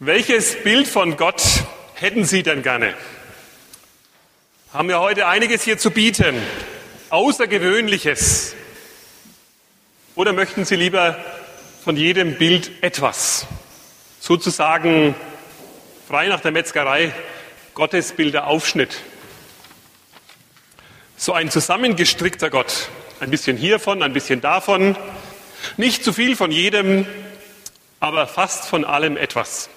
Welches Bild von Gott hätten Sie denn gerne? Haben wir heute einiges hier zu bieten, Außergewöhnliches. Oder möchten Sie lieber von jedem Bild etwas? Sozusagen frei nach der Metzgerei, Gottesbilder Aufschnitt. So ein zusammengestrickter Gott. Ein bisschen hiervon, ein bisschen davon. Nicht zu viel von jedem, aber fast von allem etwas.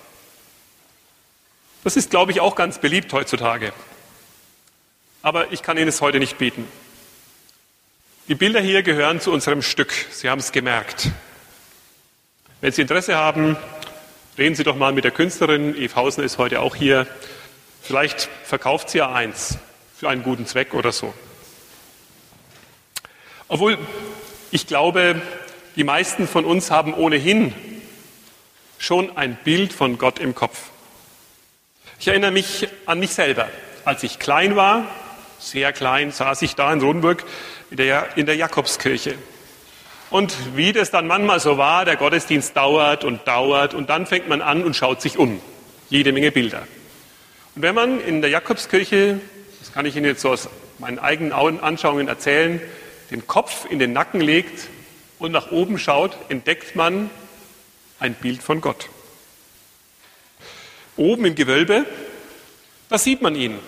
Das ist, glaube ich, auch ganz beliebt heutzutage. Aber ich kann Ihnen es heute nicht bieten. Die Bilder hier gehören zu unserem Stück. Sie haben es gemerkt. Wenn Sie Interesse haben, reden Sie doch mal mit der Künstlerin. Eve Hausen ist heute auch hier. Vielleicht verkauft sie ja eins für einen guten Zweck oder so. Obwohl ich glaube, die meisten von uns haben ohnehin schon ein Bild von Gott im Kopf. Ich erinnere mich an mich selber. Als ich klein war, sehr klein, saß ich da in Rodenburg in der, in der Jakobskirche. Und wie das dann manchmal so war, der Gottesdienst dauert und dauert und dann fängt man an und schaut sich um. Jede Menge Bilder. Und wenn man in der Jakobskirche, das kann ich Ihnen jetzt so aus meinen eigenen Anschauungen erzählen, den Kopf in den Nacken legt und nach oben schaut, entdeckt man ein Bild von Gott. Oben im Gewölbe, da sieht man ihn.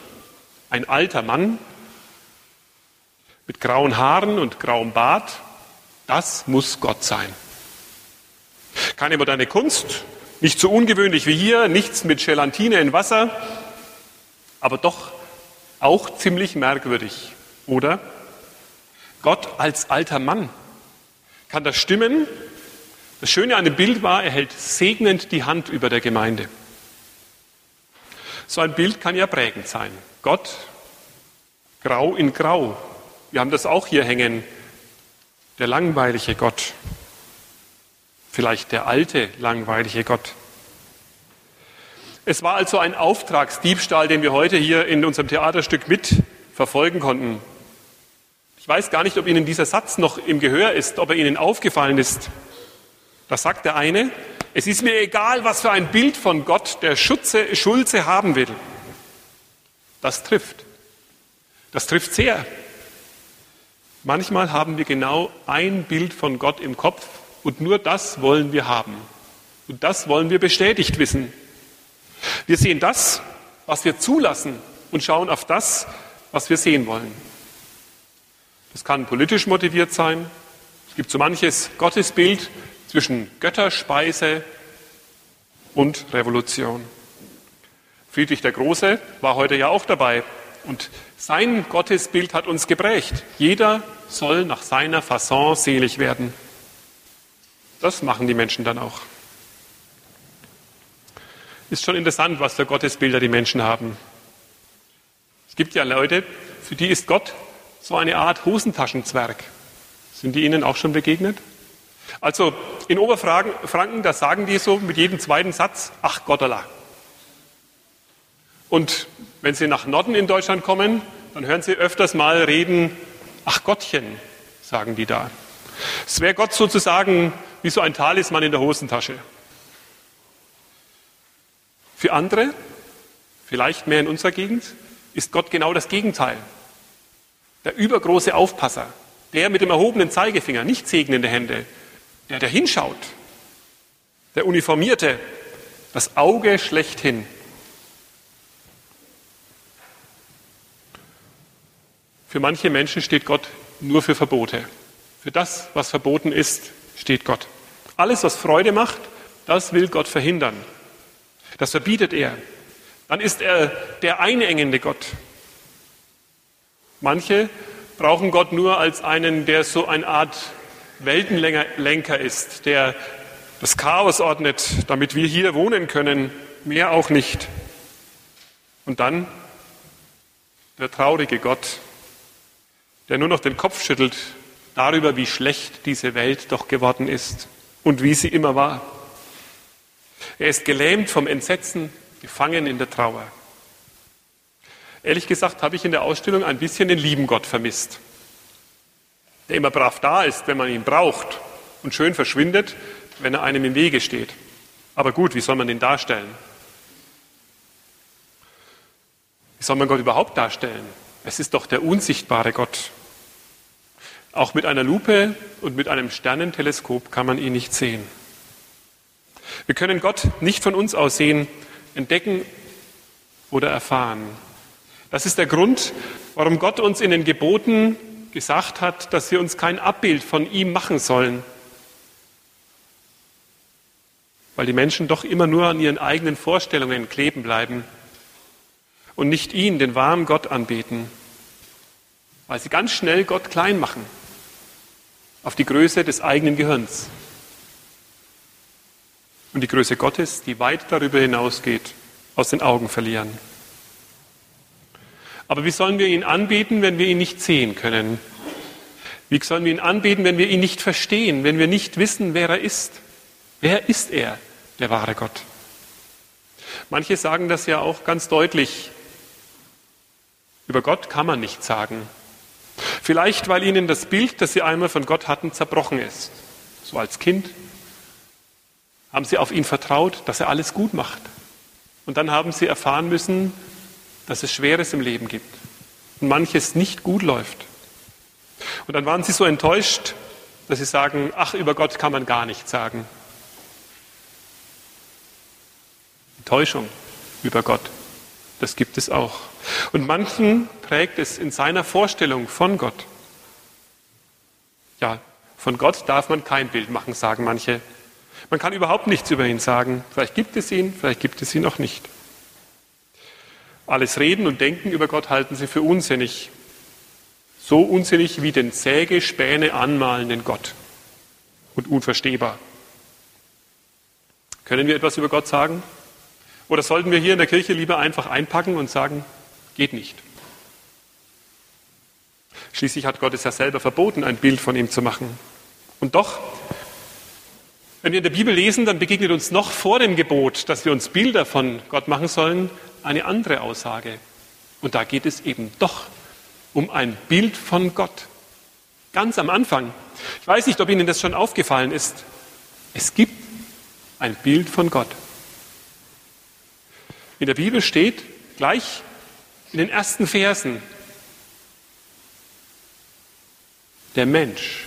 Ein alter Mann mit grauen Haaren und grauem Bart. Das muss Gott sein. Keine moderne Kunst, nicht so ungewöhnlich wie hier, nichts mit Gelatine in Wasser, aber doch auch ziemlich merkwürdig, oder? Gott als alter Mann. Kann das stimmen? Das Schöne an dem Bild war, er hält segnend die Hand über der Gemeinde. So ein Bild kann ja prägend sein. Gott grau in grau. Wir haben das auch hier hängen. Der langweilige Gott. Vielleicht der alte langweilige Gott. Es war also ein Auftragsdiebstahl, den wir heute hier in unserem Theaterstück mit verfolgen konnten. Ich weiß gar nicht, ob Ihnen dieser Satz noch im Gehör ist, ob er Ihnen aufgefallen ist. Da sagt der eine, es ist mir egal, was für ein Bild von Gott der Schutze, Schulze haben will. Das trifft. Das trifft sehr. Manchmal haben wir genau ein Bild von Gott im Kopf und nur das wollen wir haben. Und das wollen wir bestätigt wissen. Wir sehen das, was wir zulassen und schauen auf das, was wir sehen wollen. Das kann politisch motiviert sein. Es gibt so manches Gottesbild, zwischen Götterspeise und Revolution. Friedrich der Große war heute ja auch dabei und sein Gottesbild hat uns geprägt. Jeder soll nach seiner Fasson selig werden. Das machen die Menschen dann auch. Ist schon interessant, was für Gottesbilder die Menschen haben. Es gibt ja Leute, für die ist Gott so eine Art Hosentaschenzwerg. Sind die Ihnen auch schon begegnet? Also in Oberfranken, da sagen die so mit jedem zweiten Satz, ach Gottala. Und wenn Sie nach Norden in Deutschland kommen, dann hören Sie öfters mal reden, ach Gottchen, sagen die da. Es wäre Gott sozusagen wie so ein Talisman in der Hosentasche. Für andere, vielleicht mehr in unserer Gegend, ist Gott genau das Gegenteil. Der übergroße Aufpasser, der mit dem erhobenen Zeigefinger, nicht segnende Hände, der, der hinschaut, der Uniformierte, das Auge schlechthin. Für manche Menschen steht Gott nur für Verbote. Für das, was verboten ist, steht Gott. Alles, was Freude macht, das will Gott verhindern. Das verbietet er. Dann ist er der einengende Gott. Manche brauchen Gott nur als einen, der so eine Art Weltenlenker ist, der das Chaos ordnet, damit wir hier wohnen können, mehr auch nicht. Und dann der traurige Gott, der nur noch den Kopf schüttelt darüber, wie schlecht diese Welt doch geworden ist und wie sie immer war. Er ist gelähmt vom Entsetzen, gefangen in der Trauer. Ehrlich gesagt habe ich in der Ausstellung ein bisschen den lieben Gott vermisst der immer brav da ist, wenn man ihn braucht und schön verschwindet, wenn er einem im Wege steht. Aber gut, wie soll man den darstellen? Wie soll man Gott überhaupt darstellen? Es ist doch der unsichtbare Gott. Auch mit einer Lupe und mit einem Sternenteleskop kann man ihn nicht sehen. Wir können Gott nicht von uns aus sehen, entdecken oder erfahren. Das ist der Grund, warum Gott uns in den Geboten gesagt hat, dass wir uns kein Abbild von ihm machen sollen. Weil die Menschen doch immer nur an ihren eigenen Vorstellungen kleben bleiben und nicht ihn, den wahren Gott, anbeten. Weil sie ganz schnell Gott klein machen auf die Größe des eigenen Gehirns. Und die Größe Gottes, die weit darüber hinausgeht, aus den Augen verlieren. Aber wie sollen wir ihn anbeten, wenn wir ihn nicht sehen können? Wie sollen wir ihn anbeten, wenn wir ihn nicht verstehen, wenn wir nicht wissen, wer er ist? Wer ist er, der wahre Gott? Manche sagen das ja auch ganz deutlich. Über Gott kann man nichts sagen. Vielleicht, weil ihnen das Bild, das sie einmal von Gott hatten, zerbrochen ist. So als Kind haben sie auf ihn vertraut, dass er alles gut macht. Und dann haben sie erfahren müssen, dass es Schweres im Leben gibt und manches nicht gut läuft. Und dann waren sie so enttäuscht, dass sie sagen, ach, über Gott kann man gar nichts sagen. Enttäuschung über Gott, das gibt es auch. Und manchen prägt es in seiner Vorstellung von Gott. Ja, von Gott darf man kein Bild machen, sagen manche. Man kann überhaupt nichts über ihn sagen. Vielleicht gibt es ihn, vielleicht gibt es ihn auch nicht. Alles Reden und Denken über Gott halten sie für unsinnig. So unsinnig wie den Sägespäne anmalenden Gott. Und unverstehbar. Können wir etwas über Gott sagen? Oder sollten wir hier in der Kirche lieber einfach einpacken und sagen, geht nicht? Schließlich hat Gott es ja selber verboten, ein Bild von ihm zu machen. Und doch, wenn wir in der Bibel lesen, dann begegnet uns noch vor dem Gebot, dass wir uns Bilder von Gott machen sollen, eine andere Aussage. Und da geht es eben doch um ein Bild von Gott. Ganz am Anfang. Ich weiß nicht, ob Ihnen das schon aufgefallen ist. Es gibt ein Bild von Gott. In der Bibel steht gleich in den ersten Versen, der Mensch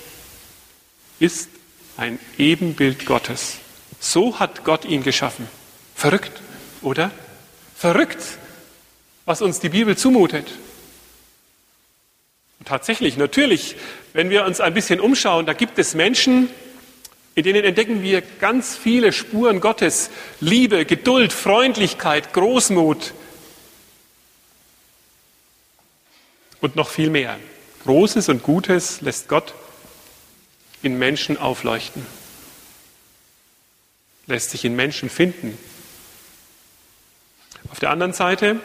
ist ein Ebenbild Gottes. So hat Gott ihn geschaffen. Verrückt, oder? Verrückt, was uns die Bibel zumutet. Und tatsächlich, natürlich, wenn wir uns ein bisschen umschauen, da gibt es Menschen, in denen entdecken wir ganz viele Spuren Gottes. Liebe, Geduld, Freundlichkeit, Großmut und noch viel mehr. Großes und Gutes lässt Gott in Menschen aufleuchten, lässt sich in Menschen finden, auf der anderen Seite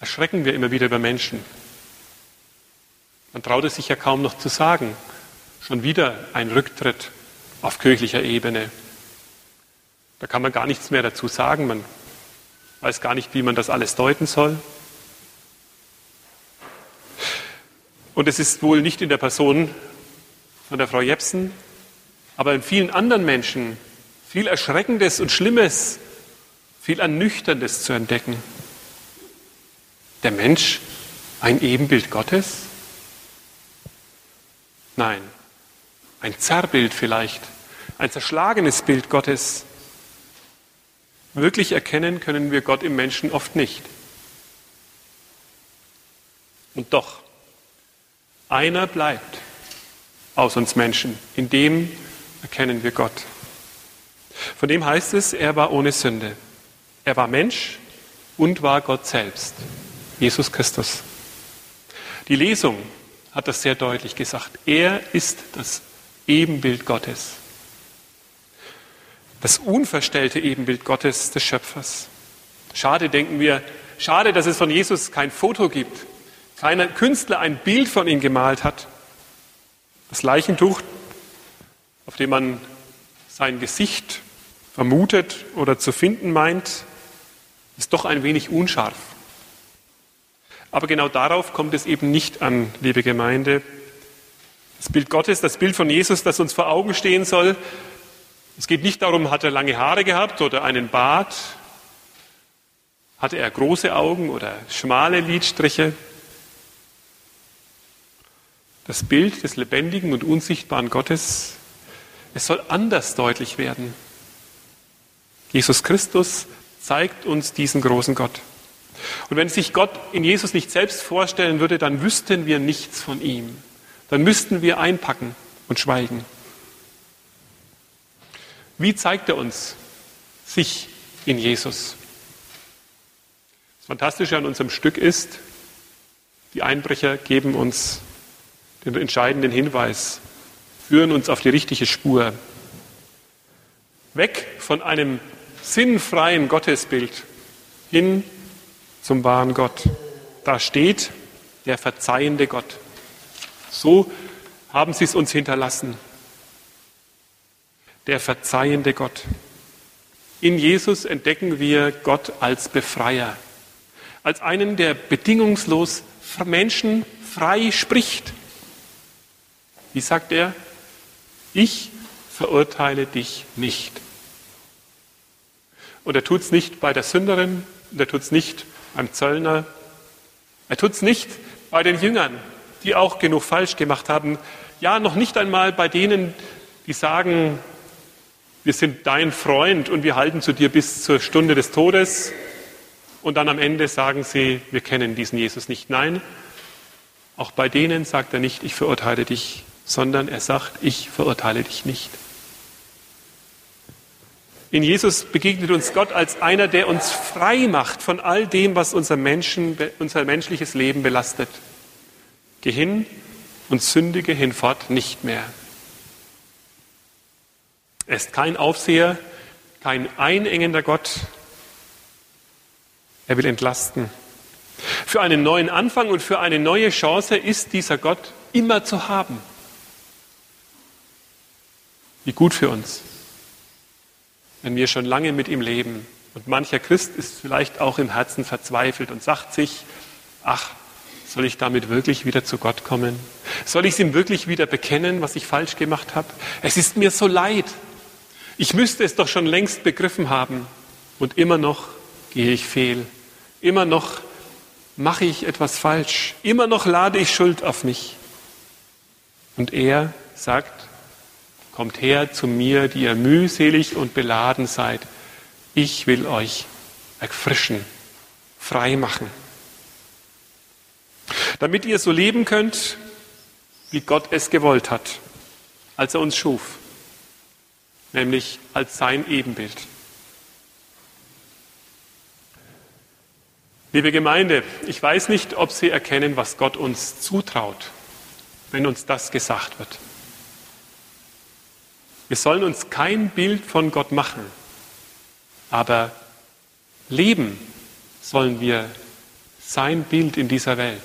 erschrecken wir immer wieder über Menschen. Man traut es sich ja kaum noch zu sagen. Schon wieder ein Rücktritt auf kirchlicher Ebene. Da kann man gar nichts mehr dazu sagen. Man weiß gar nicht, wie man das alles deuten soll. Und es ist wohl nicht in der Person von der Frau Jepsen, aber in vielen anderen Menschen viel Erschreckendes und Schlimmes viel Ernüchterndes zu entdecken. Der Mensch ein Ebenbild Gottes? Nein, ein Zerrbild vielleicht, ein zerschlagenes Bild Gottes. Wirklich erkennen können wir Gott im Menschen oft nicht. Und doch, einer bleibt aus uns Menschen, in dem erkennen wir Gott. Von dem heißt es, er war ohne Sünde. Er war Mensch und war Gott selbst, Jesus Christus. Die Lesung hat das sehr deutlich gesagt. Er ist das Ebenbild Gottes. Das unverstellte Ebenbild Gottes, des Schöpfers. Schade, denken wir, schade, dass es von Jesus kein Foto gibt, kein Künstler ein Bild von ihm gemalt hat. Das Leichentuch, auf dem man sein Gesicht vermutet oder zu finden meint, ist doch ein wenig unscharf. Aber genau darauf kommt es eben nicht an, liebe Gemeinde. Das Bild Gottes, das Bild von Jesus, das uns vor Augen stehen soll, Es geht nicht darum, hat er lange Haare gehabt oder einen Bart, hatte er große Augen oder schmale Lidstriche. Das Bild des lebendigen und unsichtbaren Gottes, es soll anders deutlich werden. Jesus Christus zeigt uns diesen großen Gott. Und wenn sich Gott in Jesus nicht selbst vorstellen würde, dann wüssten wir nichts von ihm. Dann müssten wir einpacken und schweigen. Wie zeigt er uns sich in Jesus? Das Fantastische an unserem Stück ist, die Einbrecher geben uns den entscheidenden Hinweis, führen uns auf die richtige Spur. Weg von einem sinnfreien Gottesbild hin zum wahren Gott. Da steht der verzeihende Gott. So haben sie es uns hinterlassen. Der verzeihende Gott. In Jesus entdecken wir Gott als Befreier, als einen, der bedingungslos Menschen frei spricht. Wie sagt er? Ich verurteile dich nicht. Und er tut es nicht bei der Sünderin, und er tut es nicht beim Zöllner, er tut es nicht bei den Jüngern, die auch genug falsch gemacht haben. Ja, noch nicht einmal bei denen, die sagen, wir sind dein Freund und wir halten zu dir bis zur Stunde des Todes. Und dann am Ende sagen sie, wir kennen diesen Jesus nicht. Nein, auch bei denen sagt er nicht, ich verurteile dich, sondern er sagt, ich verurteile dich nicht. In Jesus begegnet uns Gott als einer, der uns frei macht von all dem, was unser, Menschen, unser menschliches Leben belastet. Geh hin und sündige hinfort nicht mehr. Er ist kein Aufseher, kein einengender Gott. Er will entlasten. Für einen neuen Anfang und für eine neue Chance ist dieser Gott immer zu haben. Wie gut für uns wenn wir schon lange mit ihm leben. Und mancher Christ ist vielleicht auch im Herzen verzweifelt und sagt sich, ach, soll ich damit wirklich wieder zu Gott kommen? Soll ich es ihm wirklich wieder bekennen, was ich falsch gemacht habe? Es ist mir so leid. Ich müsste es doch schon längst begriffen haben. Und immer noch gehe ich fehl. Immer noch mache ich etwas falsch. Immer noch lade ich Schuld auf mich. Und er sagt, Kommt her zu mir, die ihr mühselig und beladen seid. Ich will euch erfrischen, frei machen. Damit ihr so leben könnt, wie Gott es gewollt hat, als er uns schuf, nämlich als sein Ebenbild. Liebe Gemeinde, ich weiß nicht, ob Sie erkennen, was Gott uns zutraut, wenn uns das gesagt wird. Wir sollen uns kein Bild von Gott machen, aber leben sollen wir sein Bild in dieser Welt.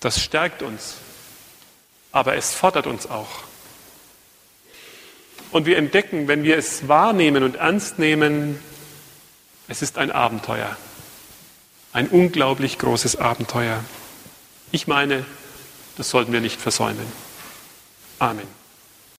Das stärkt uns, aber es fordert uns auch. Und wir entdecken, wenn wir es wahrnehmen und ernst nehmen, es ist ein Abenteuer, ein unglaublich großes Abenteuer. Ich meine, das sollten wir nicht versäumen. Amen.